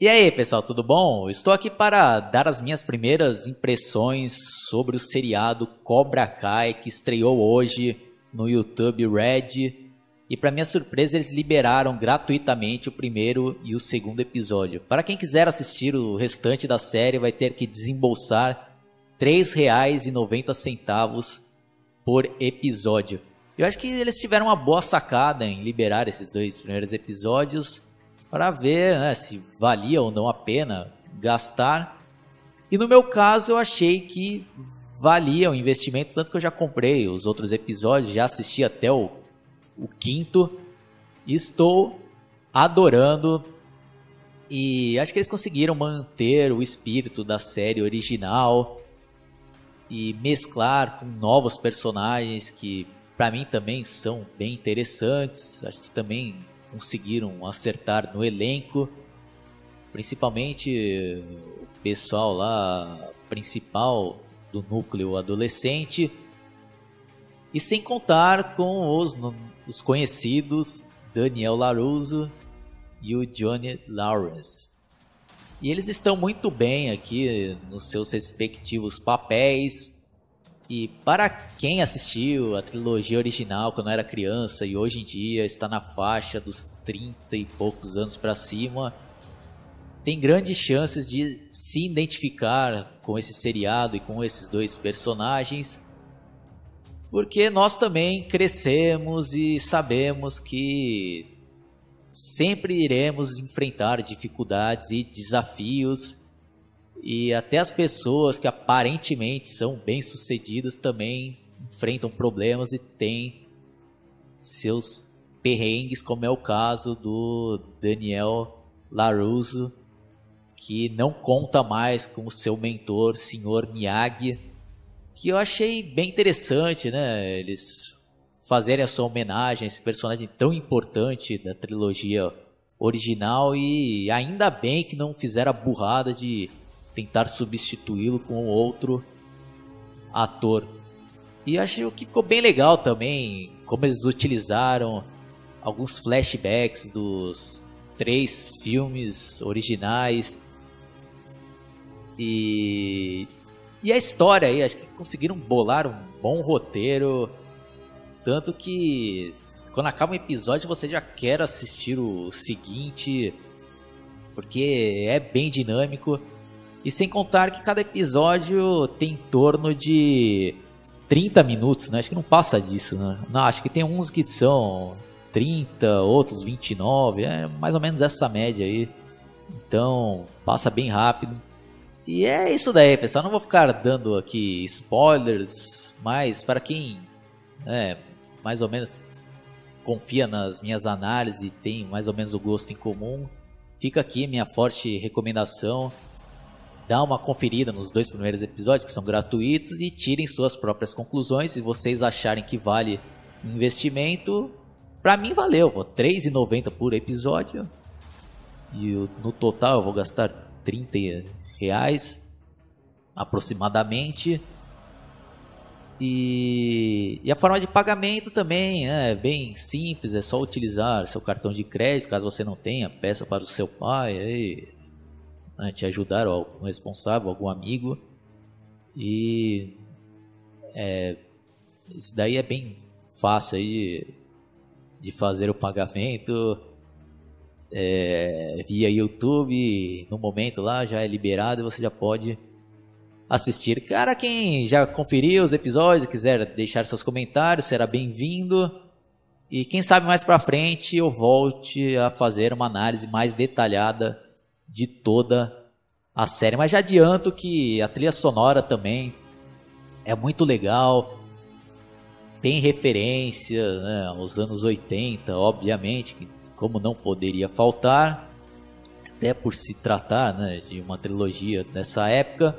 E aí, pessoal, tudo bom? Estou aqui para dar as minhas primeiras impressões sobre o seriado Cobra Kai que estreou hoje no YouTube Red. E para minha surpresa, eles liberaram gratuitamente o primeiro e o segundo episódio. Para quem quiser assistir o restante da série, vai ter que desembolsar R$ 3,90 por episódio. Eu acho que eles tiveram uma boa sacada em liberar esses dois primeiros episódios para ver né, se valia ou não a pena gastar. E no meu caso eu achei que valia o investimento, tanto que eu já comprei os outros episódios, já assisti até o, o quinto estou adorando. E acho que eles conseguiram manter o espírito da série original e mesclar com novos personagens que para mim também são bem interessantes. Acho que também conseguiram acertar no elenco, principalmente o pessoal lá principal do núcleo adolescente. E sem contar com os, os conhecidos Daniel LaRusso e o Johnny Lawrence. E eles estão muito bem aqui nos seus respectivos papéis. E para quem assistiu a trilogia original quando era criança e hoje em dia está na faixa dos 30 e poucos anos para cima, tem grandes chances de se identificar com esse seriado e com esses dois personagens, porque nós também crescemos e sabemos que sempre iremos enfrentar dificuldades e desafios e até as pessoas que aparentemente são bem-sucedidas também enfrentam problemas e têm seus perrengues, como é o caso do Daniel Larusso, que não conta mais com o seu mentor, Sr. Miyagi, que eu achei bem interessante, né? Eles fazerem a sua homenagem a esse personagem tão importante da trilogia original e ainda bem que não fizeram a burrada de tentar substituí-lo com outro ator. E acho que ficou bem legal também como eles utilizaram alguns flashbacks dos três filmes originais. E, e a história aí, acho que conseguiram bolar um bom roteiro. Tanto que quando acaba um episódio você já quer assistir o seguinte, porque é bem dinâmico. E sem contar que cada episódio tem em torno de 30 minutos, né? Acho que não passa disso, né? Não, acho que tem uns que são 30, outros 29, é mais ou menos essa média aí. Então, passa bem rápido. E é isso daí, pessoal. Não vou ficar dando aqui spoilers, mas para quem é, mais ou menos confia nas minhas análises e tem mais ou menos o gosto em comum, fica aqui minha forte recomendação dá uma conferida nos dois primeiros episódios que são gratuitos e tirem suas próprias conclusões. Se vocês acharem que vale investimento, para mim valeu, R$ 3,90 por episódio. E no total eu vou gastar 30 reais aproximadamente. E, e, a forma de pagamento também né, é bem simples, é só utilizar seu cartão de crédito, caso você não tenha, peça para o seu pai, aí né, te ajudar, algum responsável, algum amigo. E é, isso daí é bem fácil aí de fazer o pagamento é, via YouTube. No momento lá já é liberado e você já pode assistir. Cara, quem já conferiu os episódios, quiser deixar seus comentários, será bem-vindo. E quem sabe mais para frente eu volte a fazer uma análise mais detalhada de toda a série. Mas já adianto que a trilha sonora também é muito legal. Tem referência né, aos anos 80, obviamente, como não poderia faltar, até por se tratar né, de uma trilogia dessa época.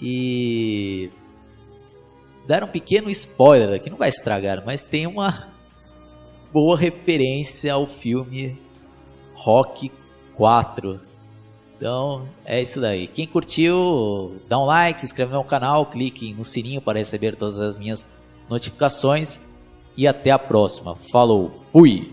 E dar um pequeno spoiler aqui, não vai estragar, mas tem uma boa referência ao filme Rock 4. Então é isso daí. Quem curtiu, dá um like, se inscreve no canal, clique no sininho para receber todas as minhas notificações. E até a próxima. Falou, fui!